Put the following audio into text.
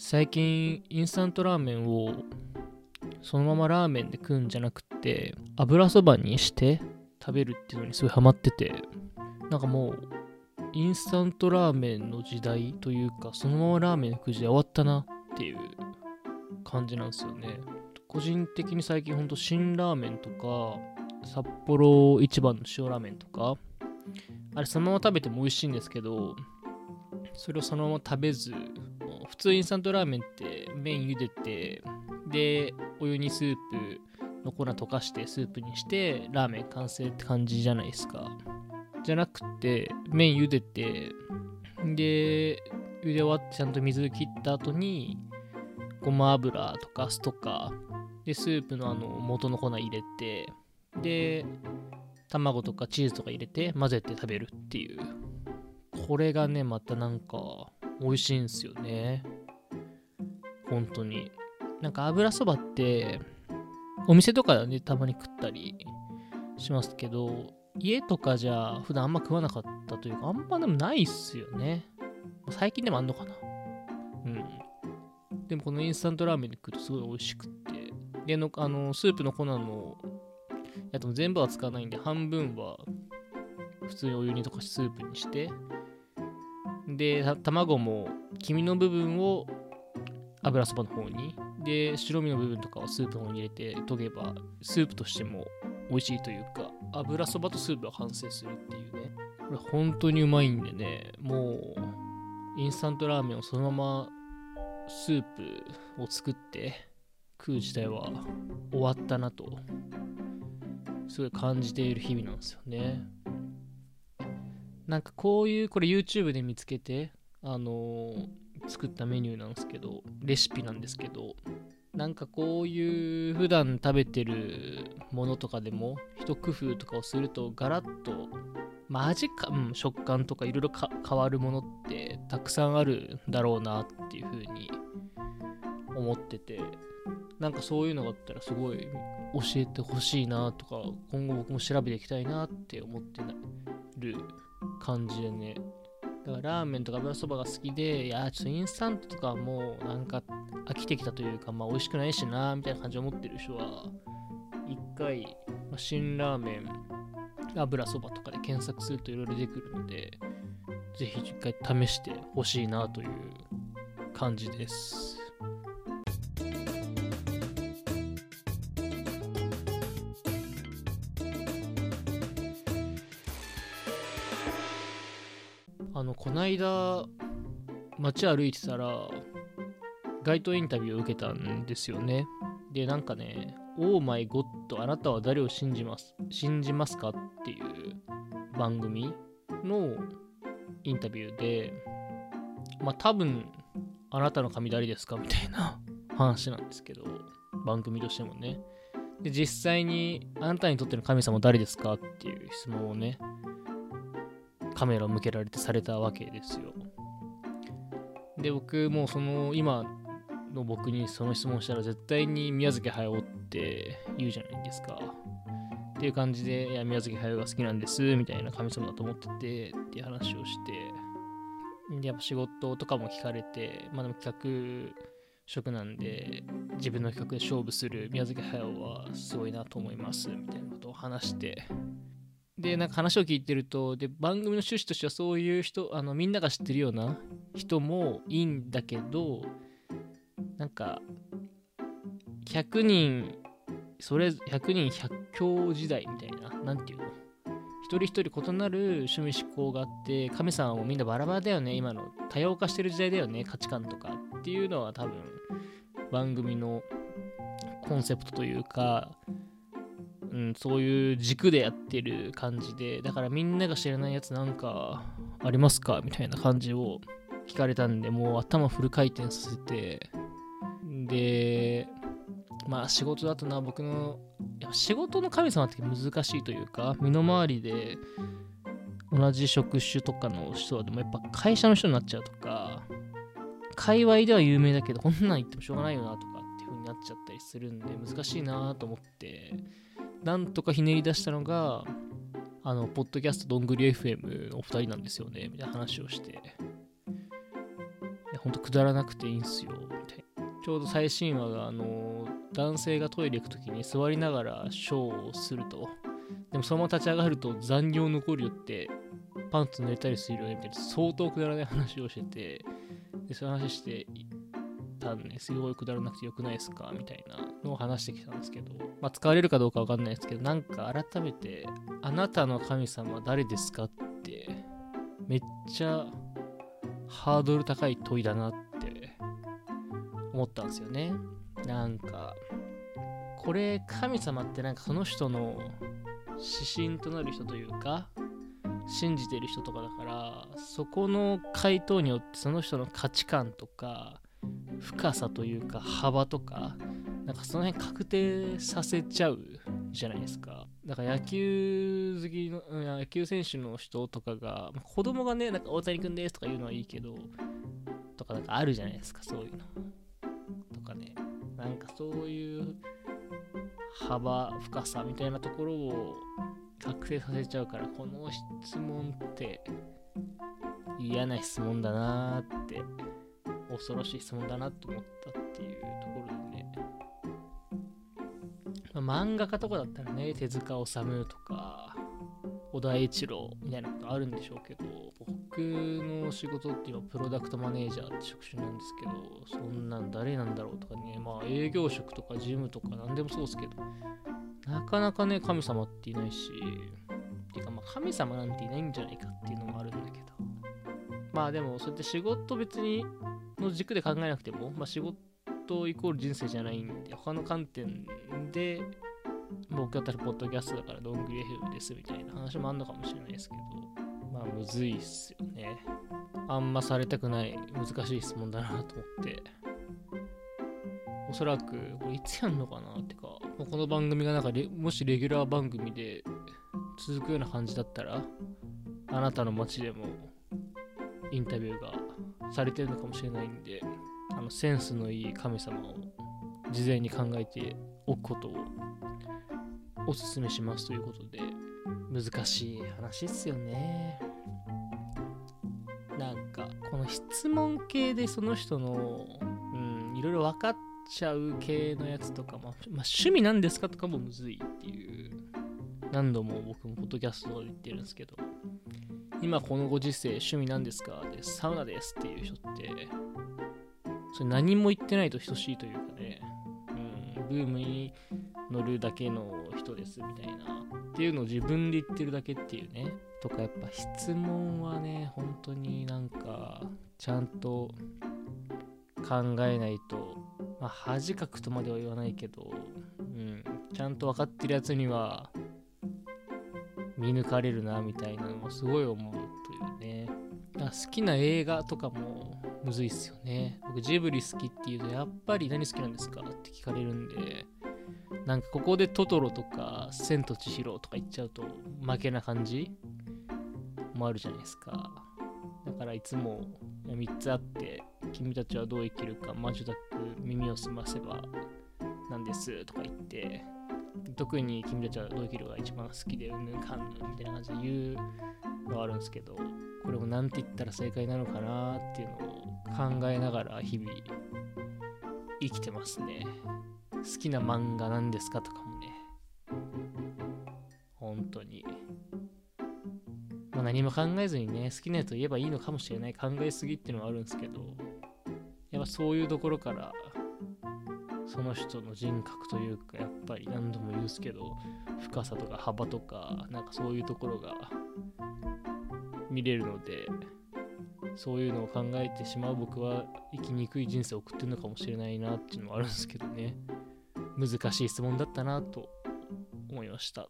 最近インスタントラーメンをそのままラーメンで食うんじゃなくて油そばにして食べるっていうのにすごいハマっててなんかもうインスタントラーメンの時代というかそのままラーメン食う時代終わったなっていう感じなんですよね。個人的に最近ほんと辛ラーメンとか札幌一番の塩ラーメンとかあれそのまま食べても美味しいんですけどそれをそのまま食べず普通インスタントラーメンって麺茹でてでお湯にスープの粉溶かしてスープにしてラーメン完成って感じじゃないですか。じゃなくて麺茹でてで茹で終わってちゃんと水切った後にごま油とか酢とかでスープのあの元の粉入れてで卵とかチーズとか入れて混ぜて食べるっていう。これがねまたなんか美味しいんですよね。本当に。なんか油そばってお店とかでたまに食ったりしますけど家とかじゃ普段あんま食わなかったというかあんまでもないっすよね。最近でもあんのかな。うん。でもこのインスタントラーメンで食うとすごい美味しくって。でのあのスープの粉のやつも全部は使わないんで半分は普通にお湯に溶かしスープにしてで卵も黄身の部分を油そばの方に。で白身の部分とかをスープの方に入れて研げばスープとしても美味しいというか油そばとスープが完成するっていうね。これ本当にうまいんでね。もうインスタントラーメンをそのままスープを作って食う自体は終わったなとすごい感じている日々なんですよね。なんかこういうこれ YouTube で見つけてあのー、作ったメニューなんですけどレシピなんですけどなんかこういう普段食べてるものとかでも一工夫とかをするとガラッとまあ味か、うん、食感とかいろいろ変わるものってたくさんあるんだろうなっていうふうに思っててなんかそういうのがあったらすごい教えてほしいなとか今後僕も調べていきたいなって思ってる感じでね。だからラーメンとか油そばが好きでいやちょっとインスタントとかもうなんか飽きてきたというかまあ美味しくないしなみたいな感じで思ってる人は一回、まあ、辛ラーメン油そばとかで検索するといろいろ出てくるのでぜひ一回試してほしいなという感じです。あのこないだ街歩いてたら街頭インタビューを受けたんですよね。でなんかね「オーマイゴッドあなたは誰を信じます信じますか?」っていう番組のインタビューでまあ多分あなたの髪誰ですか？みたいな話なんですけど番組としてもね。で実際にあなたにとっての神様誰ですか？っていう質問をねカメラを向けられてされたわけですよ。で、僕もその今の僕にその質問したら絶対に宮崎駿って言うじゃないですか。っていう感じで、いや、宮崎駿が好きなんです、みたいな神様だと思ってて、っていう話をして、で、やっぱ仕事とかも聞かれて、まあでも企画職なんで、自分の企画で勝負する宮崎駿はすごいなと思います、みたいなことを話して、でなんか話を聞いてるとで番組の趣旨としてはそういう人あのみんなが知ってるような人もいいんだけどなんか100人それ100人100強時代みたいな何て言うの？一人一人異なる趣味思考があって神様もみんなバラバラだよね今の。多様化してる時代だよね価値観とかっていうのは多分番組のコンセプトというかうん、そういう軸でやってる感じで、だからみんなが知らないやつなんかありますかみたいな感じを聞かれたんで、もう頭フル回転させて、で、まあ仕事だとな、僕の、仕事の神様って難しいというか、身の回りで同じ職種とかの人はでもやっぱ会社の人になっちゃうとか、界隈では有名だけど、こんなん言ってもしょうがないよなとかっていう風になっちゃったりするんで、難しいなと思って、なんとかひねり出したのが、あの、ポッドキャストどんぐり FM お二人なんですよね、みたいな話をして。ほんとくだらなくていいんすよみたいな。ちょうど最新話があの男性がトイレ行く時に座りながらショーをすると。でもそのまま立ち上がると残業残るよってパンツ濡れたりするよねみたいな。相当くだらない話をしてて。でそういう話してたんですごいくだらなくてよくないですか？みたいなのを話してきたんですけど、まあ、使われるかどうかわかんないですけどなんか改めて「あなたの神様は誰ですか?」ってめっちゃハードル高い問いだなって思ったんですよね。なんかこれ神様ってなんかその人の指針となる人というか信じてる人とかだからそこの回答によってその人の価値観とか深さというか幅とかなんかその辺確定させちゃうじゃないですか。だから野球好きの野球選手の人とかが、子供がねなんか大谷君ですとか言うのはいいけどとかなんかあるじゃないですかそういうの。とかね。なんかそういう幅深さみたいなところを覚醒させちゃうからこの質問って嫌な質問だなーって恐ろしい質問だなと思ったっていうところでね、まあ、漫画家とかだったらね手塚治虫とか小田栄一郎みたいなことあるんでしょうけど僕の仕事って今プロダクトマネージャーって職種なんですけどそんなん誰なんだろうとかねまあ営業職とか事務とか何でもそうですけどなかなかね神様っていないしっていうかまあ神様なんていないんじゃないかっていうのもあるんだけど。まあでもそうやって仕事別にの軸で考えなくても、まあ、仕事イコール人生じゃないんで他の観点で僕だったらポッドキャストだからどんぐり FM ですみたいな話もあんのかもしれないですけどまあむずいっすよね。あんまされたくない難しい質問だなと思って。おそらくこれいつやんのかなってかこの番組がなんかもしレギュラー番組で続くような感じだったらあなたの街でもインタビューがされてるのかもしれないんであのセンスのいい神様を事前に考えておくことをおすすめしますということで難しい話っすよね。なんかこの質問系でその人のうんいろいろ分かっちゃう系のやつとか、まあ、まあ、趣味なんですかとかもむずいっていう何度も僕もポッドキャストで言ってるんですけど。今このご時世趣味なんですか？でサウナですっていう人ってそれ何も言ってないと等しいというかね、うん、ブームに乗るだけの人ですみたいなっていうのを自分で言ってるだけっていうね。とかやっぱ質問はね本当になんかちゃんと考えないとまあ恥かくとまでは言わないけど、うん、ちゃんと分かってるやつには見抜かれるなみたいなのもすごい思うというね。好きな映画とかもむずいっすよね。僕ジブリ好きっていうとやっぱり何好きなんですかって聞かれるんでなんかここでトトロとか千と千尋とか言っちゃうと負けな感じもあるじゃないですか。だからいつも3つあって君たちはどう生きるか魔女だく耳を澄ませばなんですとか言って特に君たちはどう生きるが一番好きでうんぬかんぬんみたいな感じで言うのはあるんですけどこれも何て言ったら正解なのかなっていうのを考えながら日々生きてますね。好きな漫画なんですかとかもね。本当に。ま、何も考えずにね好きなやつを言えばいいのかもしれない。考えすぎっていうのはあるんですけどやっぱそういうところからその人の人格というかやっぱり何度も言うんすけど深さとか幅とかなんかそういうところが見れるのでそういうのを考えてしまう僕は生きにくい人生を送ってるのかもしれないなっていうのもあるんですけどね。難しい質問だったなと思いました。